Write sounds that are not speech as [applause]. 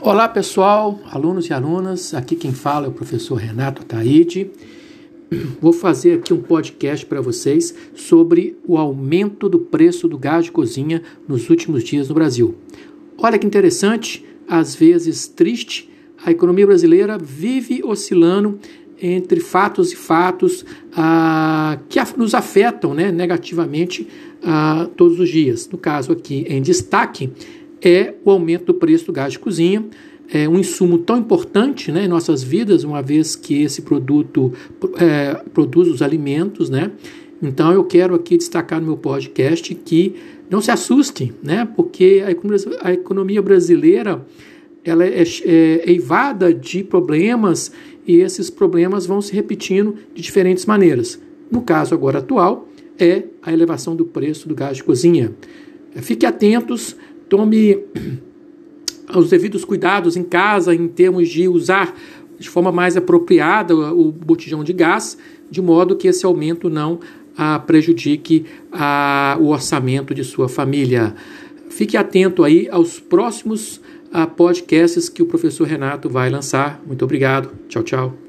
Olá pessoal, alunos e alunas, aqui quem fala é o professor Renato Taide. [clears throat] Vou fazer aqui um podcast para vocês sobre o aumento do preço do gás de cozinha nos últimos dias no Brasil. Olha que interessante, às vezes triste, a economia brasileira vive oscilando entre fatos e fatos ah, que nos afetam né, negativamente ah, todos os dias. No caso aqui em destaque, é o aumento do preço do gás de cozinha. É um insumo tão importante né, em nossas vidas, uma vez que esse produto é, produz os alimentos, né? Então eu quero aqui destacar no meu podcast que não se assustem, né? Porque a economia, a economia brasileira ela é, é eivada de problemas e esses problemas vão se repetindo de diferentes maneiras. No caso agora atual é a elevação do preço do gás de cozinha. Fique atentos tome os devidos cuidados em casa em termos de usar de forma mais apropriada o botijão de gás, de modo que esse aumento não ah, prejudique ah, o orçamento de sua família. Fique atento aí aos próximos ah, podcasts que o professor Renato vai lançar. Muito obrigado. Tchau, tchau.